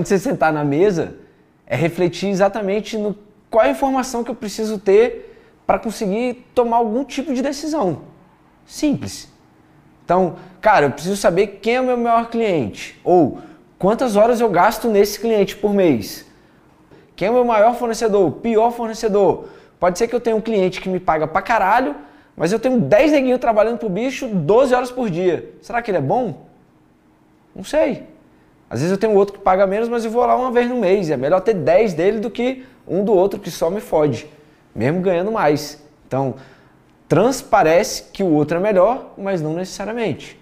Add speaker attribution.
Speaker 1: Quando você sentar na mesa, é refletir exatamente no qual é informação que eu preciso ter para conseguir tomar algum tipo de decisão. Simples. Então, cara, eu preciso saber quem é o meu maior cliente ou quantas horas eu gasto nesse cliente por mês. Quem é o meu maior fornecedor, pior fornecedor? Pode ser que eu tenha um cliente que me paga pra caralho, mas eu tenho 10 neguinhos trabalhando pro bicho 12 horas por dia. Será que ele é bom? Não sei. Às vezes eu tenho outro que paga menos, mas eu vou lá uma vez no mês. É melhor ter 10 dele do que um do outro que só me fode, mesmo ganhando mais. Então, transparece que o outro é melhor, mas não necessariamente.